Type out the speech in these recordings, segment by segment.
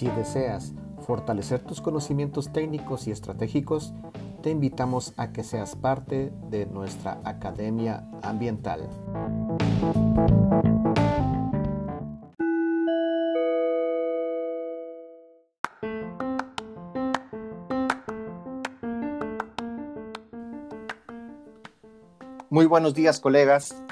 Si deseas fortalecer tus conocimientos técnicos y estratégicos, te invitamos a que seas parte de nuestra Academia Ambiental. Muy buenos días, colegas.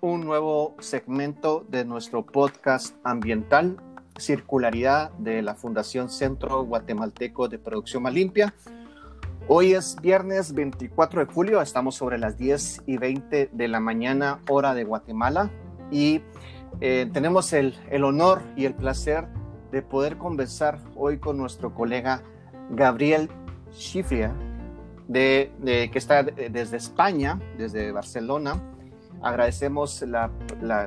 Un nuevo segmento de nuestro podcast ambiental, Circularidad de la Fundación Centro Guatemalteco de Producción Más Limpia. Hoy es viernes 24 de julio, estamos sobre las 10 y 20 de la mañana, hora de Guatemala, y eh, tenemos el, el honor y el placer de poder conversar hoy con nuestro colega Gabriel Schifria, de, que está desde España, desde Barcelona. Agradecemos la,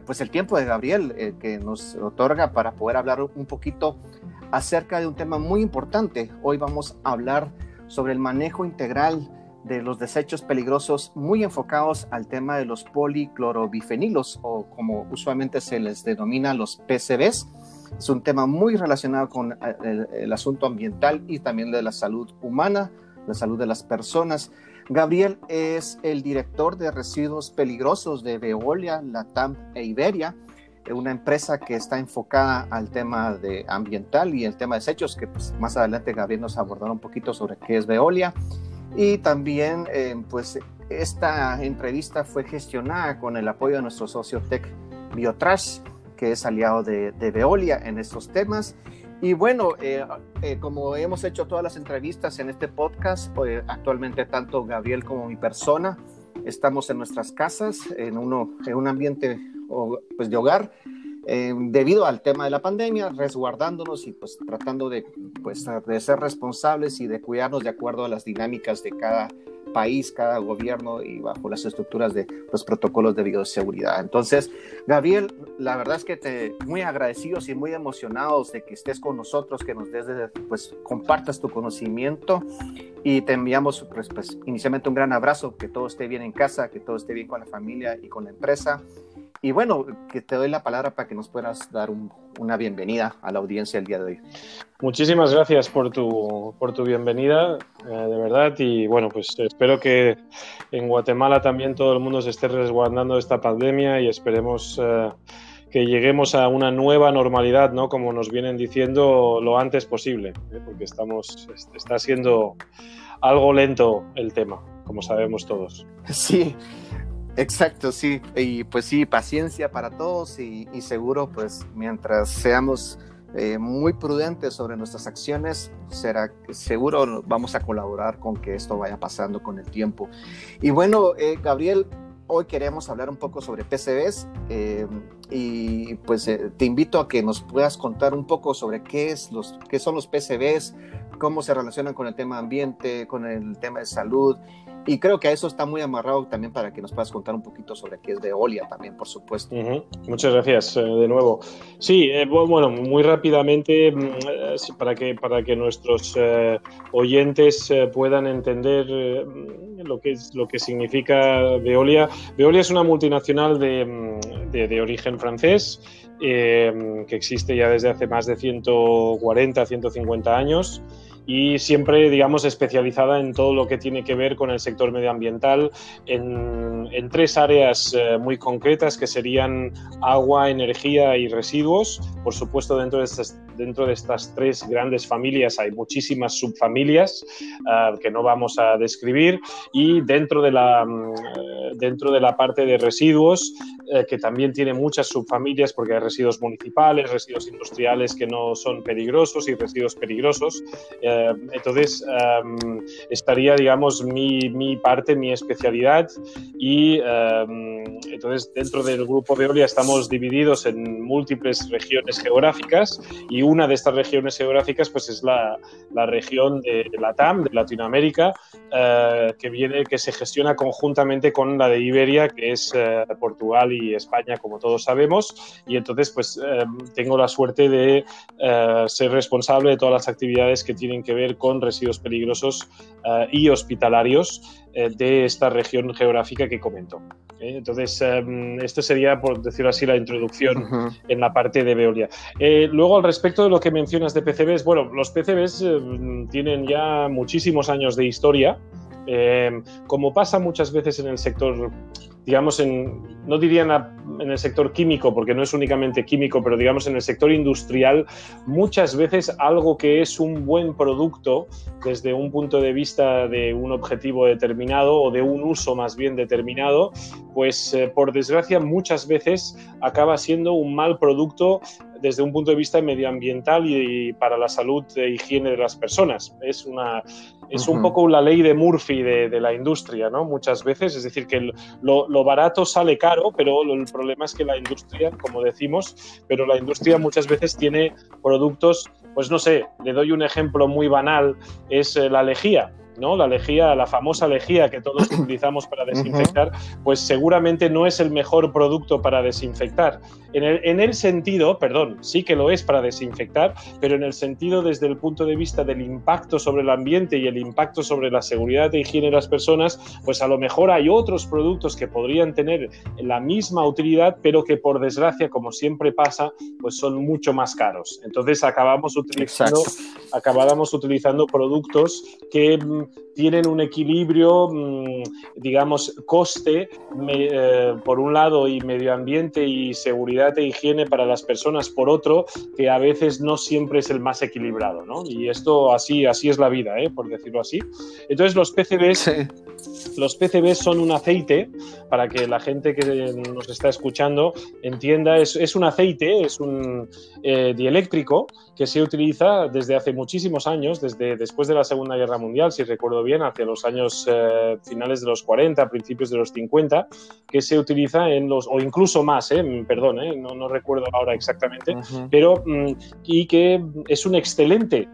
pues el tiempo de Gabriel eh, que nos otorga para poder hablar un poquito acerca de un tema muy importante. Hoy vamos a hablar sobre el manejo integral de los desechos peligrosos muy enfocados al tema de los policlorobifenilos o como usualmente se les denomina los PCBs. Es un tema muy relacionado con eh, el asunto ambiental y también de la salud humana la salud de las personas. Gabriel es el director de residuos peligrosos de Veolia, Latam e Iberia, una empresa que está enfocada al tema de ambiental y el tema de desechos, que pues, más adelante Gabriel nos abordará un poquito sobre qué es Veolia. Y también, eh, pues, esta entrevista fue gestionada con el apoyo de nuestro socio Tech Biotrash, que es aliado de, de Veolia en estos temas. Y bueno, eh, eh, como hemos hecho todas las entrevistas en este podcast, pues, actualmente tanto Gabriel como mi persona estamos en nuestras casas, en, uno, en un ambiente pues, de hogar, eh, debido al tema de la pandemia, resguardándonos y pues tratando de, pues, de ser responsables y de cuidarnos de acuerdo a las dinámicas de cada país, cada gobierno y bajo las estructuras de los protocolos de bioseguridad. Entonces, Gabriel, la verdad es que te muy agradecidos y muy emocionados de que estés con nosotros, que nos des, pues compartas tu conocimiento y te enviamos pues, pues, inicialmente un gran abrazo, que todo esté bien en casa, que todo esté bien con la familia y con la empresa. Y bueno, que te doy la palabra para que nos puedas dar una bienvenida a la audiencia el día de hoy. Muchísimas gracias por tu, por tu bienvenida, eh, de verdad. Y bueno, pues espero que en Guatemala también todo el mundo se esté resguardando de esta pandemia y esperemos eh, que lleguemos a una nueva normalidad, ¿no? Como nos vienen diciendo lo antes posible, ¿eh? porque estamos, está siendo algo lento el tema, como sabemos todos. Sí, Exacto, sí. Y pues sí, paciencia para todos y, seguro, pues mientras seamos eh, muy prudentes sobre nuestras acciones, será seguro vamos a colaborar con que esto vaya pasando con el tiempo. Y bueno, eh, Gabriel, hoy queremos hablar un poco sobre PCBs eh, y pues te invito a que nos puedas contar un poco sobre qué, es los, qué son los PCBs, cómo se relacionan con el tema ambiente, con el tema de salud y creo que a eso está muy amarrado también para que nos puedas contar un poquito sobre qué es Veolia también, por supuesto. Muchas gracias eh, de nuevo. Sí, eh, bueno, muy rápidamente, mm, eh, para, que, para que nuestros oyentes puedan entender lo que, es, lo que significa Veolia. Veolia es una multinacional de, mm, de, de origen francés que existe ya desde hace más de 140, 150 años y siempre, digamos, especializada en todo lo que tiene que ver con el sector medioambiental en, tres áreas eh, muy concretas que serían agua, energía y residuos. Por supuesto, dentro de estas, dentro de estas tres grandes familias hay muchísimas subfamilias uh, que no vamos a describir y dentro de la, uh, dentro de la parte de residuos, uh, que también tiene muchas subfamilias porque hay residuos municipales, residuos industriales que no son peligrosos y residuos peligrosos. Eh, entonces, um, estaría, digamos, mi, mi, parte, mi especialidad. Y um, entonces, dentro del grupo Veolia estamos divididos en múltiples regiones geográficas y una de estas regiones geográficas pues, es la, la región de, de la TAM, de Latinoamérica, uh, que, viene, que se gestiona conjuntamente con la de Iberia, que es uh, Portugal y España, como todos sabemos. Y entonces, pues, um, tengo la suerte de ser responsable de todas las actividades que tienen que ver con residuos peligrosos y hospitalarios de esta región geográfica que comento. ¿Eh? Entonces, em, esto sería, por decirlo así, la introducción en la parte de Veolia. Eh, luego, al respecto de lo que mencionas de PCBs, bueno, los PCBs em, tienen ya muchísimos años de historia. Como pasa muchas veces en el sector digamos, en, no diría en, el sector químico, porque no es únicamente químico, pero digamos en el sector industrial, muchas veces algo que es un buen producto desde un punto de vista de un objetivo determinado o de un uso más bien determinado, pues eh, por desgracia muchas veces acaba siendo un mal producto desde un punto de vista medioambiental y, para la salud e higiene de las personas. Es, una, es un poco la ley de Murphy de, la industria, ¿no? Muchas veces, es decir, que lo, lo, barato sale caro, pero el problema es que la industria, como decimos, pero la industria muchas veces tiene productos, pues no sé, le doy un ejemplo muy banal, es eh, la lejía ¿no? La lejía, la famosa lejía que todos utilizamos para desinfectar, pues seguramente no es el mejor producto para desinfectar. En el, en el, sentido, perdón, sí que lo es para desinfectar, pero en el sentido desde el punto de vista del impacto sobre el ambiente y el impacto sobre la seguridad e higiene de las personas, pues a lo mejor hay otros productos que podrían tener la misma utilidad, pero que por desgracia, como siempre pasa, pues son mucho más caros. Entonces acabamos utilizando, acabamos utilizando productos que mm, tienen un equilibrio, mm, digamos, coste, eh, por un lado, y medio ambiente y seguridad e higiene para las personas, por otro, que a veces no siempre es el más equilibrado, ¿no? Y esto así, así es la vida, ¿eh? por decirlo así. Entonces los PCBs, los PCBs son un aceite, para que la gente que nos está escuchando entienda, es, es un aceite, es un eh, dieléctrico que se utiliza desde hace muchísimos años, desde después de la Segunda Guerra Mundial, si recuerdo bien, hacia los años eh, finales de los 40, principios de los 50, que se utiliza en los, o incluso más, eh, perdón, no, no, recuerdo ahora exactamente, pero mm, y que es un excelente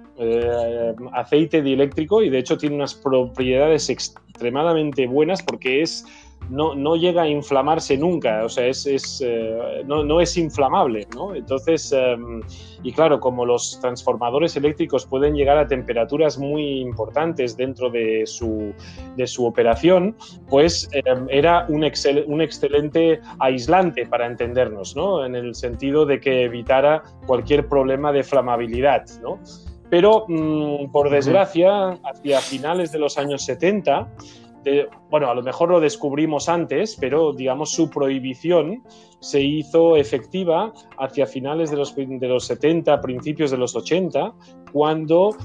aceite dieléctrico y de hecho tiene unas propiedades extremadamente buenas porque es no, no, llega a inflamarse nunca, o sea, es, es eh, no, no, es inflamable, ¿no? Entonces, em, y claro, como los transformadores eléctricos pueden llegar a temperaturas muy importantes dentro de su, de su operación, pues em, era un, un excelente aislante para entendernos, ¿no? En el sentido de que evitara cualquier problema de flamabilidad, ¿no? Pero, mm, por desgracia, hacia finales de los años 70, bueno, a lo mejor lo descubrimos antes, pero digamos su prohibición se hizo efectiva hacia finales de los, de los 70, principios de los 80, cuando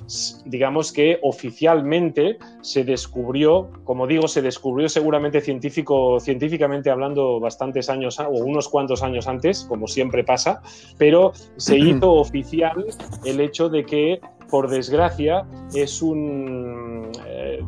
digamos que oficialmente se descubrió, como digo, se descubrió seguramente científico, científicamente hablando bastantes años o unos cuantos años antes, como siempre pasa, pero se hizo oficial el hecho de que por desgracia, es un. Eh,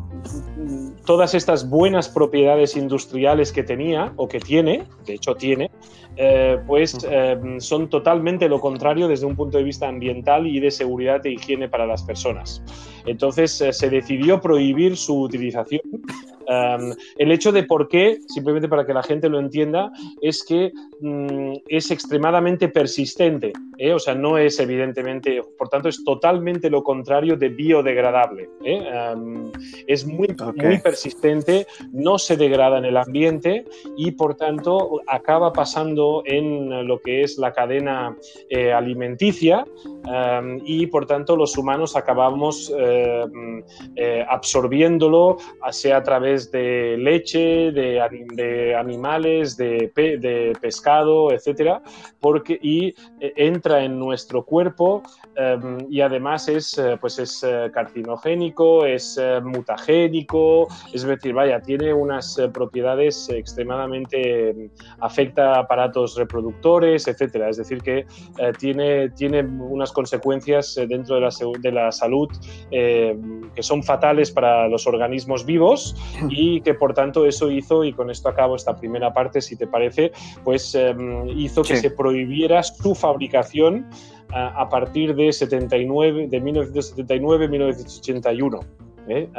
todas estas buenas propiedades industriales que tenía o que tiene, de hecho tiene, eh, pues eh, son totalmente lo contrario desde un punto de vista ambiental y de seguridad e higiene para las personas. Entonces se decidió prohibir su utilización el hecho de por qué, simplemente para que la gente lo entienda, es que mm, es extremadamente persistente, ¿eh? o sea, no es evidentemente, por tanto, es totalmente lo contrario de biodegradable. ¿eh? es muy, muy persistente, no se degrada en el ambiente y, por tanto, acaba pasando en lo que es la cadena eh, alimenticia y, por tanto, los humanos acabamos absorbiéndolo, sea a través de leche, de, animales, de, de, pescado, etcétera, porque, y eh, entra en nuestro cuerpo em, y además es, eh, pues es eh, carcinogénico, es mutagénico, es decir, vaya, tiene unas propiedades extremadamente, em, afecta a aparatos reproductores, etcétera. Es decir, que tiene, tiene unas consecuencias dentro de la, de la salud que son fatales para los organismos vivos y que por tanto eso hizo, y con esto acabo esta primera parte, si te parece, pues hizo que se prohibiera su fabricación a partir de, 79, de 1979-1981. ¿eh?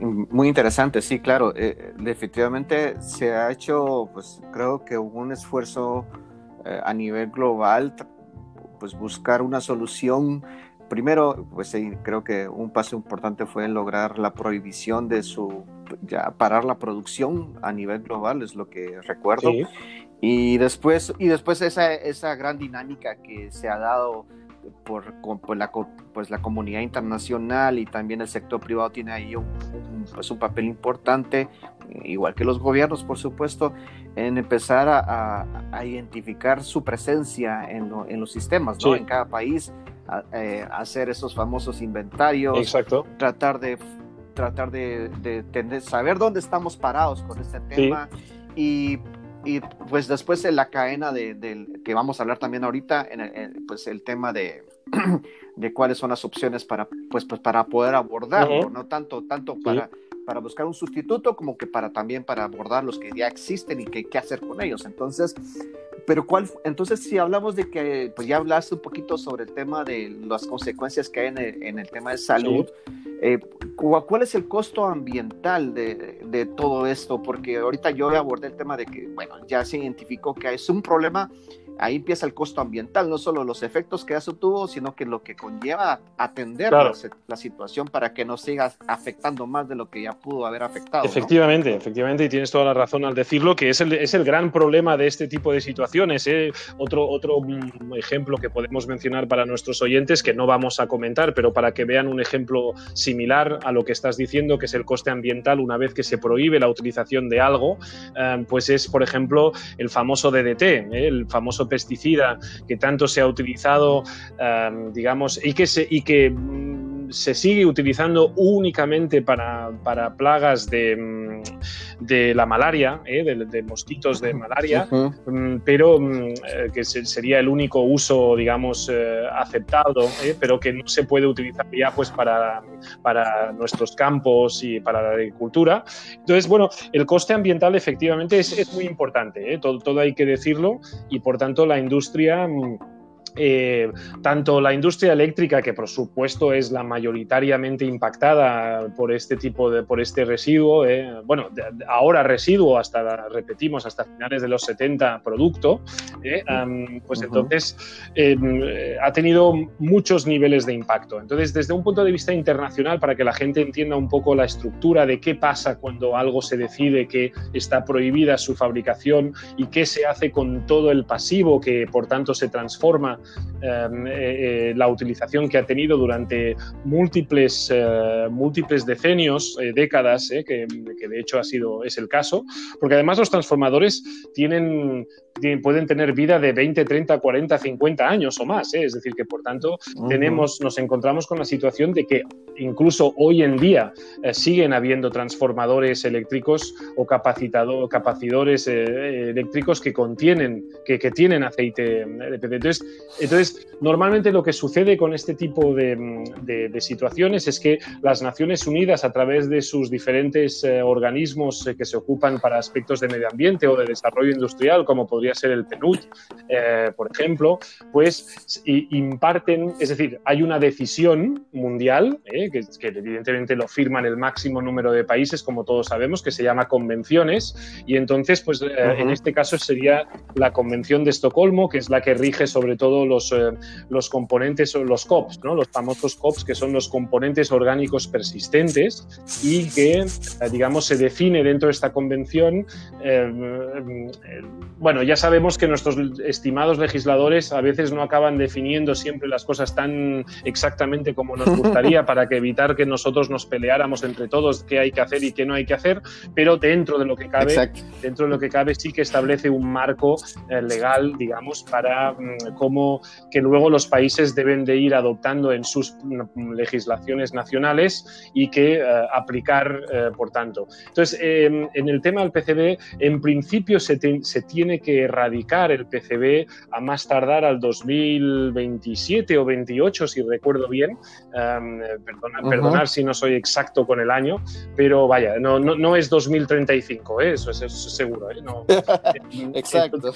Muy interesante, sí, claro. Eh, definitivamente se ha hecho, pues creo que un esfuerzo eh, a nivel global, pues buscar una solución primero, pues creo que un paso importante fue lograr la prohibición de su, ya parar la producción a nivel global, es lo que recuerdo. Y después, y después esa, esa gran dinámica que se ha dado por, por la, pues la comunidad internacional y también el sector privado tiene ahí un, pues un papel importante, igual que los gobiernos, por supuesto, en empezar a, a, identificar su presencia en, en los sistemas, ¿no? En cada país, eh, hacer esos famosos inventarios, Exacto. tratar de tratar de, de tener, saber dónde estamos parados con este tema y y pues después en la cadena de, que vamos a hablar también ahorita, en pues el tema de, de cuáles son las opciones para, pues, pues para poder abordarlo, no tanto, tanto para, para buscar un sustituto como que para también para abordar los que ya existen y qué, qué hacer con ellos. Entonces, pero cuál, entonces si hablamos de que, pues ya hablaste un poquito sobre el tema de las consecuencias que hay en el, en el tema de salud. Eh, ¿Cuál es el costo ambiental de, todo esto? Porque ahorita yo abordé el tema de que, bueno, ya se identificó que es un problema ahí empieza el costo ambiental, no solo los efectos que eso tuvo, sino que lo que conlleva atender la, situación para que no siga afectando más de lo que ya pudo haber afectado. Efectivamente, efectivamente, y tienes toda la razón al decirlo, que es el, es el gran problema de este tipo de situaciones. ¿eh? Otro, otro mm, ejemplo que podemos mencionar para nuestros oyentes, que no vamos a comentar, pero para que vean un ejemplo similar a lo que estás diciendo, que es el coste ambiental una vez que se prohíbe la utilización de algo, eh, pues es, por ejemplo, el famoso DDT, ¿eh? el famoso pesticida que tanto se ha utilizado, em, digamos, y que, se, y que mm, se sigue utilizando únicamente para, para plagas de, mm, de, la malaria, ¿eh? de, mosquitos de malaria, mm, pero eh, que sería el único uso, digamos, eh, aceptado, pero que no se puede utilizar ya pues, para, para nuestros campos y para la agricultura. Entonces, bueno, el coste ambiental efectivamente es, es muy importante, todo, todo hay que decirlo, y por tanto la industria eh, tanto la industria eléctrica, que por supuesto es la mayoritariamente impactada por este tipo de, por este residuo, eh, bueno, ahora residuo hasta, repetimos, hasta finales de los 70 producto, eh, pues entonces ha tenido muchos niveles de impacto. Entonces, desde un punto de vista internacional, para que la gente entienda un poco la estructura de qué pasa cuando algo se decide que está prohibida su fabricación y qué se hace con todo el pasivo que por tanto se transforma Em, eh, eh, la utilización que ha tenido durante múltiples, eh, múltiples decenios, décadas, que, que, de hecho ha sido, es el caso, porque además los transformadores tienen pueden tener vida de 20, 30, 40, 50 años o más. Es decir, que por tanto tenemos, nos encontramos con la situación de que incluso hoy en día siguen habiendo transformadores eléctricos o capacitado, capacidores eléctricos que contienen, que, que tienen aceite. Entonces, entonces, normalmente lo que sucede con este tipo de, de, situaciones es que las Naciones Unidas, a través de sus diferentes organismos que se ocupan para aspectos de medio ambiente o de desarrollo industrial, como podría ser el PNUD, eh, por ejemplo, pues imparten, es decir, hay una decisión mundial, eh, que, evidentemente lo firman el máximo número de países, como todos sabemos, que se llama convenciones, y entonces, pues eh, en este caso sería la Convención de Estocolmo, que es la que rige sobre todo los, los componentes, los COPs, ¿no? los famosos COPs, que son los componentes orgánicos persistentes y que, digamos, se define dentro de esta convención, bueno, ya sabemos que nuestros estimados legisladores a veces no acaban definiendo siempre las cosas tan exactamente como nos gustaría para que evitar que nosotros nos peleáramos entre todos qué hay que hacer y qué no hay que hacer, pero dentro de lo que cabe, dentro de lo que cabe sí que establece un marco eh, legal, digamos, para mm, cómo que luego los países deben de ir adoptando en sus legislaciones nacionales y que eh, aplicar, eh, por tanto. Entonces, em, en el tema del PCB, en principio se, se tiene que erradicar el PCB a más tardar al 2027 o 28, si recuerdo bien. Um, perdonar, si no soy exacto con el año, pero vaya, no, no, no es 2035, ¿eh? eso, es, seguro. ¿eh? exacto.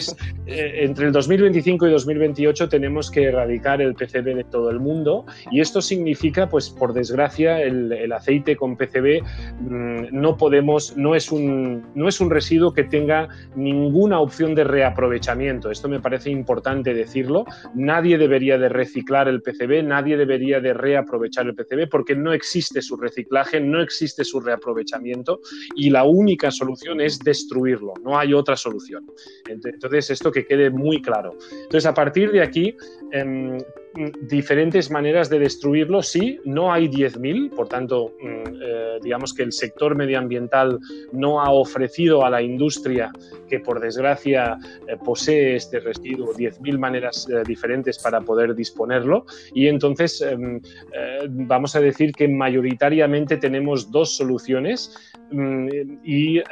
Eh, entre el 2025 y 2028 tenemos que erradicar el PCB de todo el mundo y esto significa, pues por desgracia, el, aceite con PCB mm, no podemos, no es, un, no es un residuo que tenga ninguna opción de reaprovechamiento. Esto me parece importante decirlo. Nadie debería de reciclar el PCB, nadie debería de reaprovechar el PCB porque no existe su reciclaje, no existe su reaprovechamiento y la única solución es destruirlo, no hay otra solución. Entonces, esto que quede muy claro. Entonces, a partir de aquí, em, diferentes maneras de destruirlo, sí, no hay 10.000, por tanto, mm, eh, digamos que el sector medioambiental no ha ofrecido a la industria que por desgracia eh, posee este residuo 10.000 maneras eh, diferentes para poder disponerlo. Y entonces em, vamos a decir que mayoritariamente tenemos dos soluciones mm, y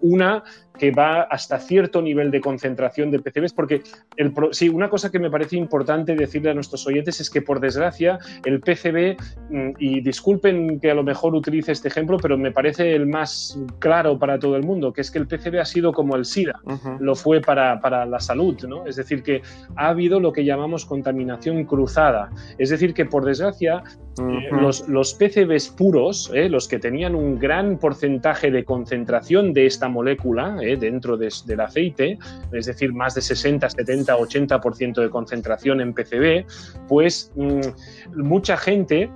una que va hasta cierto nivel de concentración de PCBs, porque el, sí, una cosa que me parece importante decirle a nuestros oyentes es que por desgracia el PCB, mm, y disculpen que a lo mejor utilice este ejemplo, pero me parece el más claro para todo el mundo, que es que el PCB ha sido como el SIDA, lo fue para, para, la salud, ¿no? Es decir, que ha habido lo que llamamos contaminación cruzada, es decir, que por desgracia eh, los, los, PCBs puros, eh, los que tenían un gran porcentaje de concentración de esta molécula, eh, dentro del aceite, es decir, más de 60, 70, 80% de concentración en PCB, pues mm, mucha gente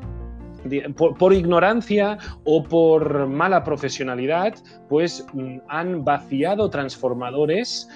por, ignorancia o por mala profesionalidad, pues mm, han vaciado transformadores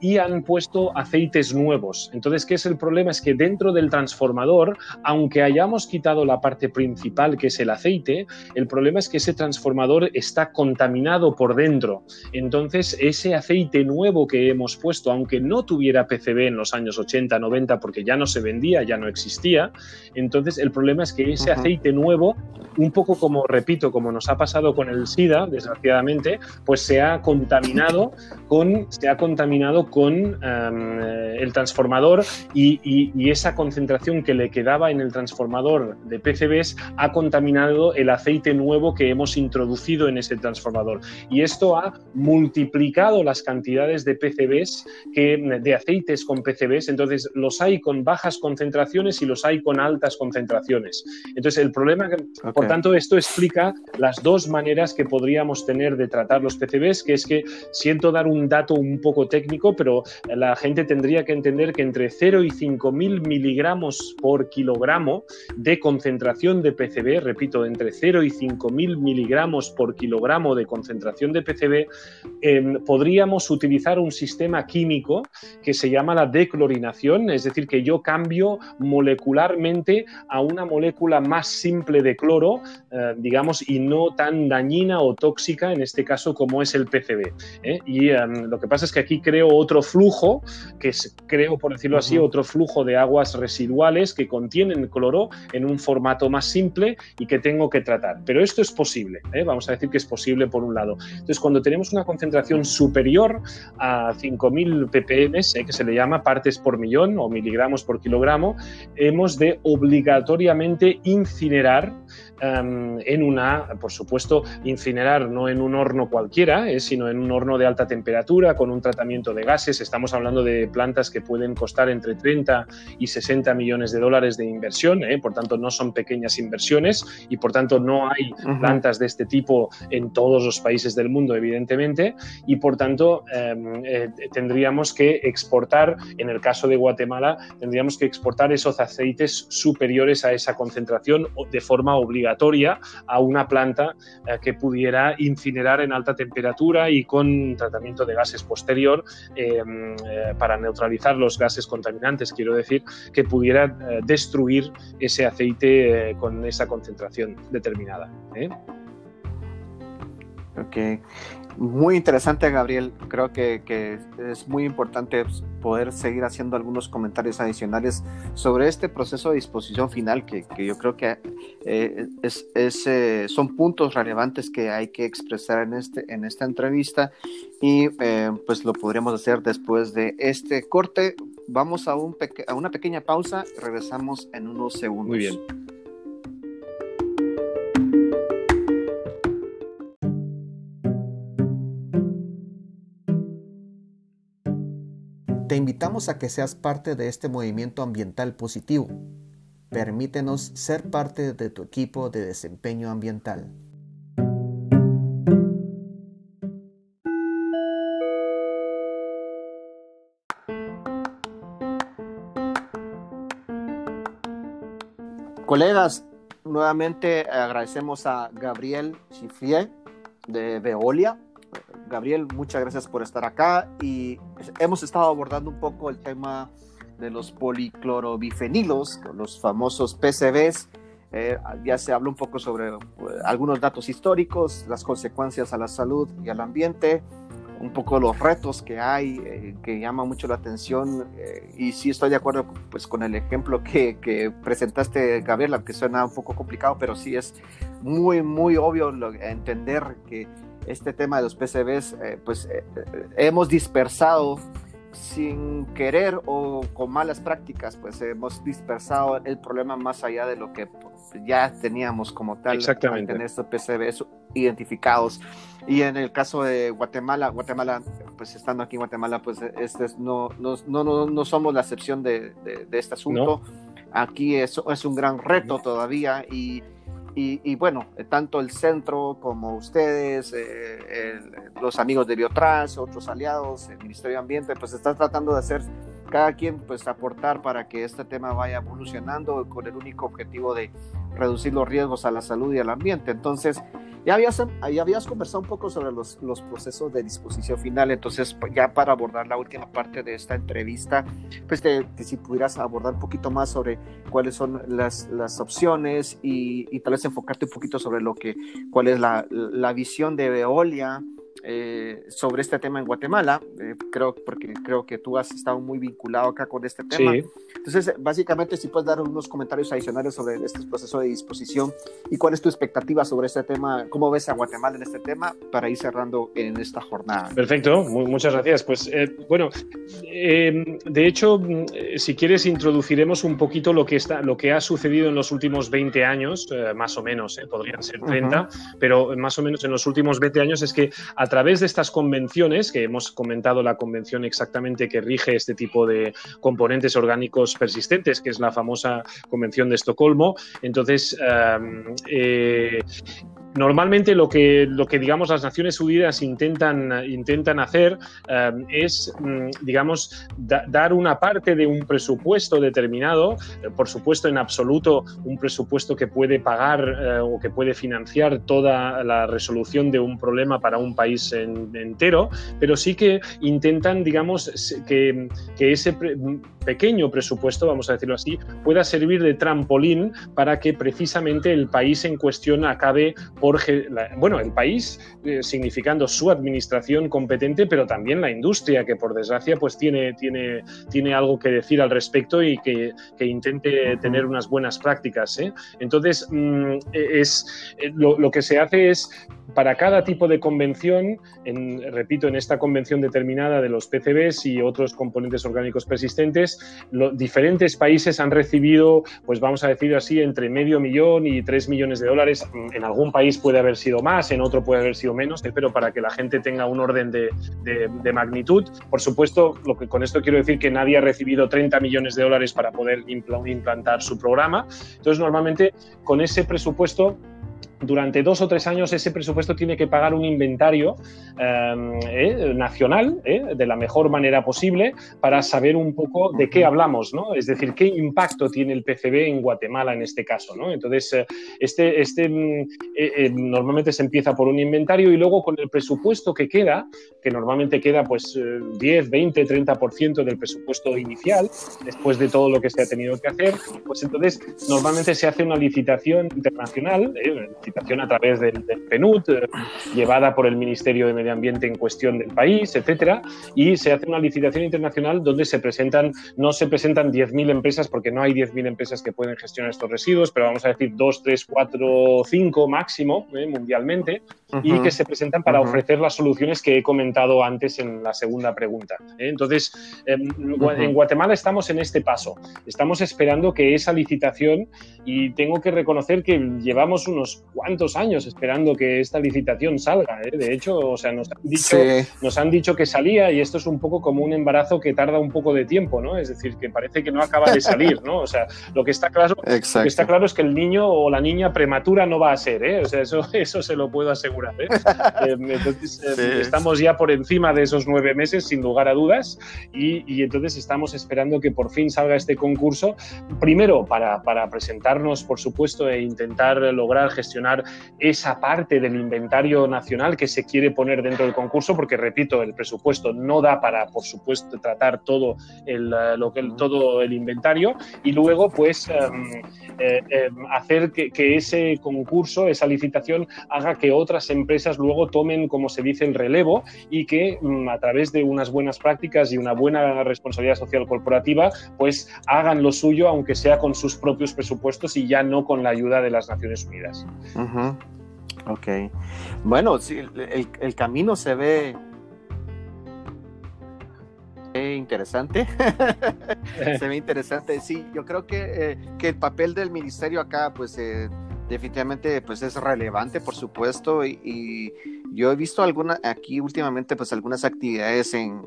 y han puesto aceites nuevos. Entonces, ¿qué es el problema? Es que dentro del transformador, aunque hayamos quitado la parte principal, que es el aceite, el problema es que ese transformador está contaminado por dentro. Entonces, ese aceite nuevo que hemos puesto, aunque no tuviera PCB en los años 80, 90, porque ya no se vendía, ya no existía, entonces el problema es que ese aceite nuevo, un poco como, repito, como nos ha pasado con el SIDA, desgraciadamente, pues se ha contaminado con, se ha contaminado con em, el transformador y, esa concentración que le quedaba en el transformador de PCBs ha contaminado el aceite nuevo que hemos introducido en ese transformador. Y esto ha multiplicado las cantidades de PCBs, que, de aceites con PCBs. Entonces, los hay con bajas concentraciones y los hay con altas concentraciones. Entonces, el problema, que, por tanto, esto explica las dos maneras que podríamos tener de tratar los PCBs, que es que siento dar un dato un poco técnico, pero la gente tendría que entender que entre 0 y 5.000 miligramos por kilogramo de concentración de PCB, repito, entre 0 y 5.000 miligramos por kilogramo de concentración de PCB, em, podríamos utilizar un sistema químico que se llama la declorinación, es decir, que yo cambio molecularmente a una molécula más simple de cloro, eh, digamos, y no tan dañina o tóxica en este caso como es el PCB. ¿eh? Y em, lo que pasa es que aquí creo otro flujo, que es, creo, por decirlo así, otro flujo de aguas residuales que contienen cloro en un formato más simple y que tengo que tratar. Pero esto es posible, ¿eh? vamos a decir que es posible por un lado. Entonces, cuando tenemos una concentración superior a 5.000 ppm, que se le llama partes por millón o miligramos por kilogramo, hemos de obligatoriamente incinerar em, en una, por supuesto, incinerar no en un horno cualquiera, eh, sino en un horno de alta temperatura con un tratamiento de gases. Estamos hablando de plantas que pueden costar entre 30 y 60 millones de dólares de inversión, eh, por tanto no son pequeñas inversiones y por tanto no hay plantas de este tipo en todos los países del mundo, evidentemente, y por tanto em, eh, tendríamos que exportar, en el caso de Guatemala, tendríamos que exportar esos aceites superiores a esa concentración de forma a una planta eh, que pudiera incinerar en alta temperatura y con tratamiento de gases posterior eh, eh, para neutralizar los gases contaminantes, quiero decir, que pudiera destruir ese aceite con esa concentración determinada. Ok. Muy interesante, Gabriel. Creo que, es muy importante poder seguir haciendo algunos comentarios adicionales sobre este proceso de disposición final, que, yo creo que eh, es, eh, son puntos relevantes que hay que expresar en, este, en esta entrevista y eh, pues lo podremos hacer después de este corte. Vamos a, un a una pequeña pausa regresamos en unos segundos. Muy bien. Te invitamos a que seas parte de este movimiento ambiental positivo. Permítenos ser parte de tu equipo de desempeño ambiental. Colegas, nuevamente agradecemos a Gabriel Chiflier de Veolia. Gabriel, muchas gracias por estar acá y hemos estado abordando un poco el tema de los policlorobifenilos, los famosos PCBs. Eh, ya se habló un poco sobre eh, algunos datos históricos, las consecuencias a la salud y al ambiente, un poco los retos que hay, eh, que llama mucho la atención. Eh, y sí estoy de acuerdo pues, con el ejemplo que, que, presentaste, Gabriel, aunque suena un poco complicado, pero sí es muy, muy obvio entender que este tema de los PCBs, eh, pues hemos dispersado sin querer o con malas prácticas, pues hemos dispersado el problema más allá de lo que ya teníamos como tal. Exactamente. Tener estos PCBs identificados. Y en el caso de Guatemala, Guatemala, pues estando aquí en Guatemala, pues este es, no, no, no, no, somos la excepción de, de, este asunto. Aquí es, es un gran reto todavía y, y, bueno, tanto el centro como ustedes, eh, los amigos de Biotras, otros aliados, el Ministerio de Ambiente, pues están tratando de hacer cada quien pues aportar para que este tema vaya evolucionando con el único objetivo de reducir los riesgos a la salud y al ambiente. Entonces, ya habías, ya habías conversado un poco sobre los, los procesos de disposición final, entonces pues, ya para abordar la última parte de esta entrevista, pues te, si pudieras abordar un poquito más sobre cuáles son las, las opciones y, y, tal vez enfocarte un poquito sobre lo que, cuál es la, la visión de Veolia eh, sobre este tema en Guatemala, eh, creo, porque creo que tú has estado muy vinculado acá con este tema. Entonces, básicamente, si puedes dar unos comentarios adicionales sobre este proceso de disposición y cuál es tu expectativa sobre este tema, cómo ves a Guatemala en este tema, para ir cerrando en esta jornada. Perfecto, muchas gracias. Pues eh, bueno, em, de hecho, si quieres, introduciremos un poquito lo que, está, lo que ha sucedido en los últimos 20 años, más o menos, podrían ser 30, pero más o menos en los últimos 20 años es que a través de estas convenciones, que hemos comentado la convención exactamente que rige este tipo de componentes orgánicos persistentes, que es la famosa Convención de Estocolmo, entonces eh, Normalmente lo que, lo que digamos las Naciones Unidas intentan, intentan hacer eh, es, mm, digamos, dar una parte de un presupuesto determinado, eh, por supuesto en absoluto un presupuesto que puede pagar eh, o que puede financiar toda la resolución de un problema para un país entero, pero sí que intentan, digamos, que, que ese pequeño presupuesto, vamos a decirlo así, pueda servir de trampolín para que precisamente el país en cuestión acabe por, bueno, el país eh, significando su administración competente, pero también la industria, que por desgracia pues tiene, tiene, tiene algo que decir al respecto y que, que intente tener unas buenas prácticas. ¿eh? Entonces, mm, e, es, eh, lo, lo que se hace es para cada tipo de convención, en, repito, en esta convención determinada de los PCBs y otros componentes orgánicos persistentes, los diferentes países han recibido, pues vamos a decir así, entre medio millón y tres millones de dólares. En algún país puede haber sido más, en otro puede haber sido menos, pero para que la gente tenga un orden de, de, magnitud. Por supuesto, lo que con esto quiero decir que nadie ha recibido 30 millones de dólares para poder implantar su programa. Entonces, normalmente, con ese presupuesto durante dos o tres años ese presupuesto tiene que pagar un inventario em, eh, nacional eh, de la mejor manera posible para saber un poco de qué hablamos, ¿no? Es decir, qué impacto tiene el PCB en Guatemala en este caso, ¿no? Entonces, eh, este, este mm, normalmente se empieza por un inventario y luego con el presupuesto que queda, que normalmente queda pues 10, 20, 30% del presupuesto inicial, después de todo lo que se ha tenido que hacer, pues entonces normalmente se hace una licitación internacional, a través del, PNUD, eh, llevada por el Ministerio de Medio Ambiente en cuestión del país, etcétera, y se hace una licitación internacional donde se presentan, no se presentan 10.000 empresas, porque no hay 10.000 empresas que pueden gestionar estos residuos, pero vamos a decir 2, 3, 4, 5 máximo eh, mundialmente, y que se presentan para ofrecer las soluciones que he comentado antes en la segunda pregunta. ¿eh? Entonces, em, en Guatemala estamos en este paso. Estamos esperando que esa licitación, y tengo que reconocer que llevamos unos cuántos años esperando que esta licitación salga. ¿eh? De hecho, o sea, nos han, dicho, nos han dicho que salía y esto es un poco como un embarazo que tarda un poco de tiempo, ¿no? Es decir, que parece que no acaba de salir, ¿no? O sea, lo que está claro, que está claro es que el niño o la niña prematura no va a ser, ¿eh? O sea, eso, eso se lo puedo asegurar. ¿eh? entonces, estamos ya por encima de esos nueve meses, sin lugar a dudas, y, y entonces estamos esperando que por fin salga este concurso, primero para, para presentarnos, por supuesto, e intentar lograr gestionar esa parte del inventario nacional que se quiere poner dentro del concurso, porque repito, el presupuesto no da para, por supuesto, tratar todo el, eh, lo que, todo el inventario y luego, pues, em, eh, em, hacer que, que, ese concurso, esa licitación, haga que otras empresas luego tomen, como se dice, el relevo y que mm, a través de unas buenas prácticas y una buena responsabilidad social corporativa, pues hagan lo suyo, aunque sea con sus propios presupuestos y ya no con la ayuda de las Naciones Unidas. Ok. Bueno, sí, el, el, camino se ve interesante. se ve interesante. Sí, yo creo que, eh, que, el papel del ministerio acá, pues eh, definitivamente pues es relevante, por supuesto, y, yo he visto alguna, aquí últimamente pues algunas actividades en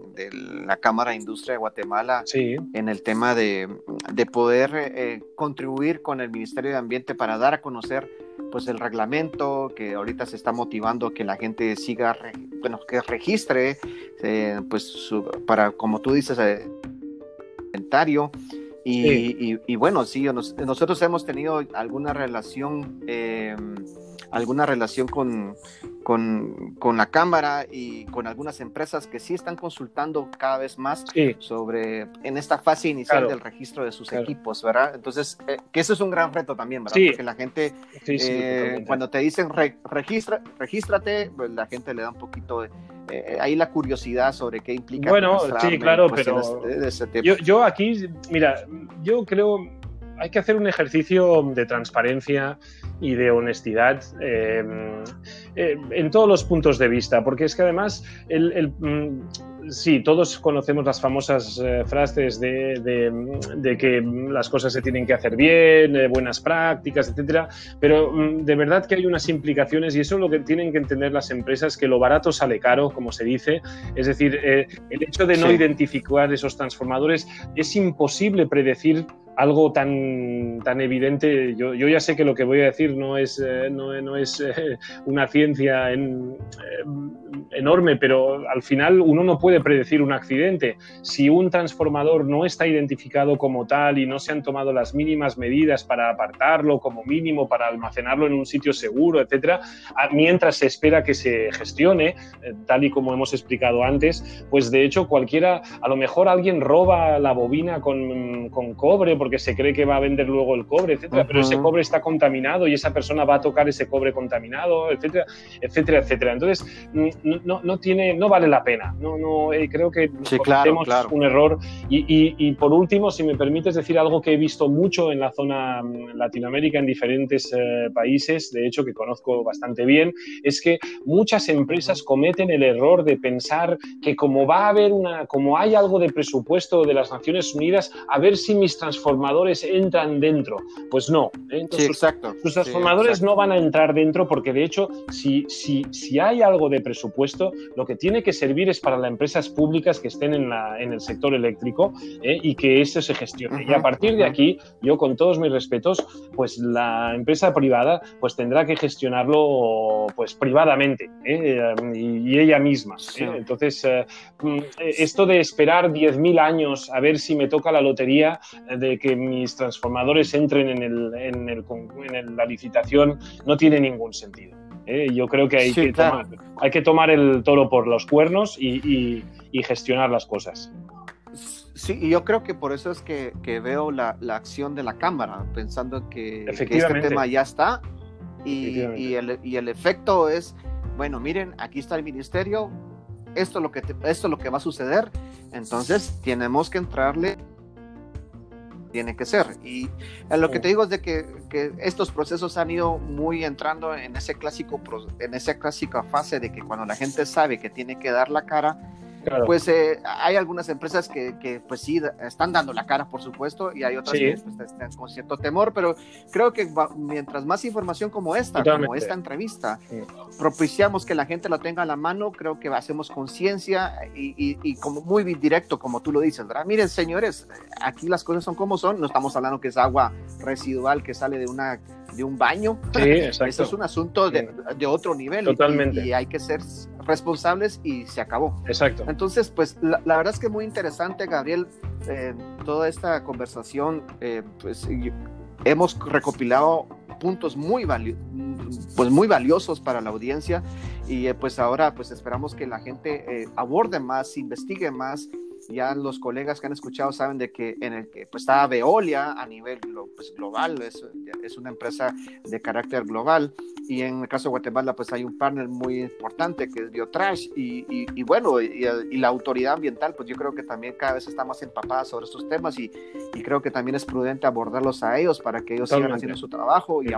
la Cámara de Industria de Guatemala en el tema de, de poder eh, contribuir con el Ministerio de Ambiente para dar a conocer pues el reglamento que ahorita se está motivando que la gente siga, bueno, que registre, eh, pues para, como tú dices, eh, inventario. Y, y, bueno, sí, nosotros hemos tenido alguna relación, eh, alguna relación con, con, con, la Cámara y con algunas empresas que sí están consultando cada vez más sobre en esta fase inicial del registro de sus equipos, ¿verdad? Entonces, eh, que eso es un gran reto también, ¿verdad? Porque la gente, eh, cuando te dicen registra, regístrate, pues la gente le da un poquito de, eh, ahí la curiosidad sobre qué implica. Bueno, sí, claro, pero yo, yo aquí, mira, yo creo hay que hacer un ejercicio de transparencia y de honestidad eh, eh, en todos los puntos de vista, porque es que además el, mm, sí, todos conocemos las famosas eh, frases de, de, que las cosas se tienen que hacer bien, buenas prácticas, etcétera, pero mm, de verdad que hay unas implicaciones y eso es lo que tienen que entender las empresas, que lo barato sale caro, como se dice, es decir, el hecho de no identificar esos transformadores es imposible predecir algo tan, tan evidente. Yo, yo, ya sé que lo que voy a decir no es, eh, no, es eh, una ciencia en, eh, enorme, pero al final uno no puede predecir un accidente. Si un transformador no está identificado como tal y no se han tomado las mínimas medidas para apartarlo como mínimo, para almacenarlo en un sitio seguro, etcétera, mientras se espera que se gestione, tal y como hemos explicado antes, pues de hecho cualquiera, a lo mejor alguien roba la bobina con, con cobre, porque se cree que va a vender luego el cobre, etcétera, pero ese cobre está contaminado y esa persona va a tocar ese cobre contaminado, etcétera, etcétera, etcétera. Entonces, no, no tiene, no vale la pena. No, no, eh, creo que sí, cometemos un error. Y, y, por último, si me permites decir algo que he visto mucho en la zona mm, Latinoamérica, en diferentes eh, países, de hecho que conozco bastante bien, es que muchas empresas cometen el error de pensar que como va a haber una, como hay algo de presupuesto de las Naciones Unidas, a ver si mis transformaciones transformadores entran dentro. Pues no. ¿eh? Entonces, exacto. Sus, transformadores no van a entrar dentro porque de hecho, si, si, si hay algo de presupuesto, lo que tiene que servir es para las empresas públicas que estén en, la, en el sector eléctrico ¿eh? y que eso se gestione. y a partir de aquí, yo con todos mis respetos, pues la empresa privada pues tendrá que gestionarlo pues privadamente ¿eh? y, ella misma. Entonces, mm, esto de esperar 10.000 años a ver si me toca la lotería de que mis transformadores entren en, el, en, el, en la licitación no tiene ningún sentido. ¿eh? Yo creo que hay, que tomar, hay que tomar el toro por los cuernos y, y, gestionar las cosas. Sí, y yo creo que por eso es que, que veo la, la, acción de la Cámara, pensando que, que este tema ya está y, y, el, y, el, efecto es, bueno, miren, aquí está el ministerio, esto es lo que, esto es lo que va a suceder, entonces tenemos que entrarle tiene que ser. Y lo que te digo es de que, que, estos procesos han ido muy entrando en ese clásico en esa clásica fase de que cuando la gente sabe que tiene que dar la cara, pues eh, hay algunas empresas que, que, pues sí, están dando la cara, por supuesto, y hay otras que pues, están con cierto temor, pero creo que mientras más información como esta, como esta entrevista, propiciamos que la gente lo tenga a la mano, creo que hacemos conciencia y, y, como muy directo, como tú lo dices, ¿verdad? Miren, señores, aquí las cosas son como son, no estamos hablando que es agua residual que sale de una de un baño. Sí, exacto. Eso es un asunto de, de otro nivel. Totalmente. Y, hay que ser responsables y se acabó. Exacto. Entonces, pues la, verdad es que muy interesante, Gabriel, eh, toda esta conversación, eh, pues hemos recopilado puntos muy, pues, muy valiosos para la audiencia y eh, pues ahora pues esperamos que la gente aborde más, investigue más ya los colegas que han escuchado saben de que en el que pues, está Veolia a nivel pues, global, es, es, una empresa de carácter global y en el caso de Guatemala pues hay un partner muy importante que es Biotrash y, y, bueno, y, la autoridad ambiental pues yo creo que también cada vez está más empapada sobre estos temas y, creo que también es prudente abordarlos a ellos para que ellos sigan haciendo su trabajo y,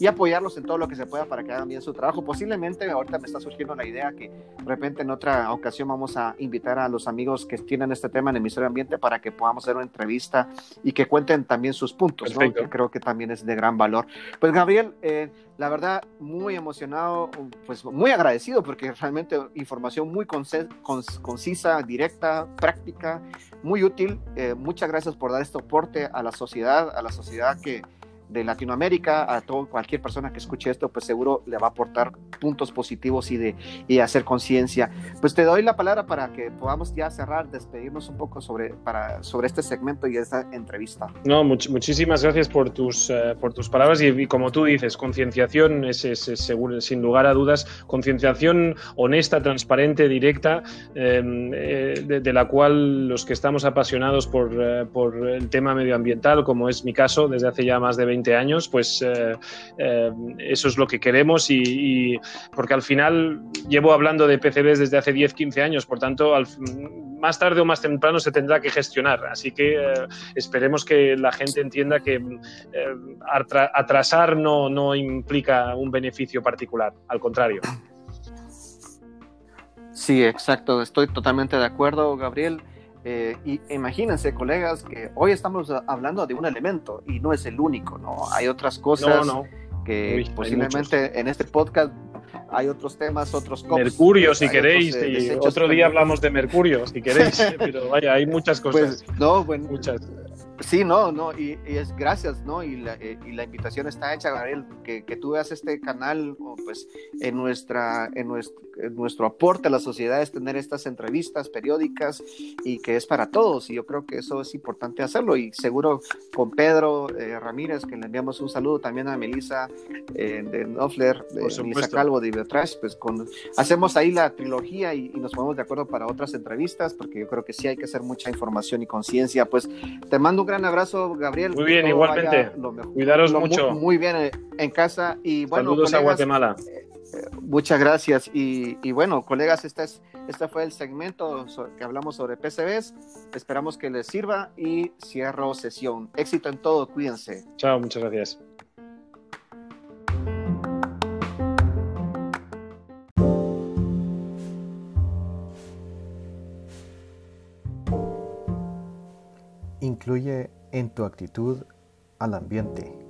y apoyarlos en todo lo que se pueda para que hagan bien su trabajo. Posiblemente ahorita me está surgiendo la idea que de repente en otra ocasión vamos a invitar a los amigos que tienen este tema en el Ministerio de Ambiente para que podamos hacer una entrevista y que cuenten también sus puntos, que creo que también es de gran valor. Pues Gabriel, eh, la verdad, muy emocionado, pues muy agradecido porque realmente información muy concisa, directa, práctica, muy útil. Eh, muchas gracias por dar este aporte a la sociedad, a la sociedad que de Latinoamérica, a todo, cualquier persona que escuche esto, pues seguro le va a aportar puntos positivos y, de, y hacer conciencia. Pues te doy la palabra para que podamos ya cerrar, despedirnos un poco sobre, para, sobre este segmento y esta entrevista. No, muchísimas gracias por tus, eh, por tus palabras y, como tú dices, concienciación es, es, seguro, sin lugar a dudas, concienciación honesta, transparente, directa, em, eh, de, la cual los que estamos apasionados por, eh, por el tema medioambiental, como es mi caso, desde hace ya más de 20 años, pues eh, eh, eso es lo que queremos y, porque al final llevo hablando de PCBs desde hace 10, 15 años, por tanto, más tarde o más temprano se tendrá que gestionar. Así que eh, esperemos que la gente entienda que atrasar no, no implica un beneficio particular, al contrario. Sí, exacto, estoy totalmente de acuerdo, Gabriel. Eh, y imagínense, colegas, que hoy estamos hablando de un elemento y no es el único, ¿no? Hay otras cosas que posiblemente en este podcast hay otros temas, otros Mercurio, si queréis, y otro día hablamos de Mercurio, si queréis, pero vaya, hay muchas pues, cosas. no, bueno, muchas. Sí, no, no, y, es gracias, ¿no? Y la, eh, y la, invitación está hecha, Gabriel, que, que tú veas este canal, pues, en nuestra, en nuestro, nuestro aporte a la sociedad es tener estas entrevistas periódicas y que es para todos, y yo creo que eso es importante hacerlo, y seguro con Pedro eh, Ramírez, que le enviamos un saludo también a Melissa eh, de Knopfler, de Melissa Calvo de Biotrash, pues con, hacemos ahí la trilogía y, y nos ponemos de acuerdo para otras entrevistas, porque yo creo que sí hay que hacer mucha información y conciencia, pues te mando gran abrazo, Gabriel. Muy bien, igualmente. Cuidaros mucho. Muy, bien eh, en casa. Y bueno, Saludos a Guatemala. Eh, muchas gracias. Y, bueno, colegas, este, es, este fue el segmento que hablamos sobre PCBs. Esperamos que les sirva y cierro sesión. Éxito en todo, cuídense. Chao, muchas gracias. incluye en tu actitud al ambiente.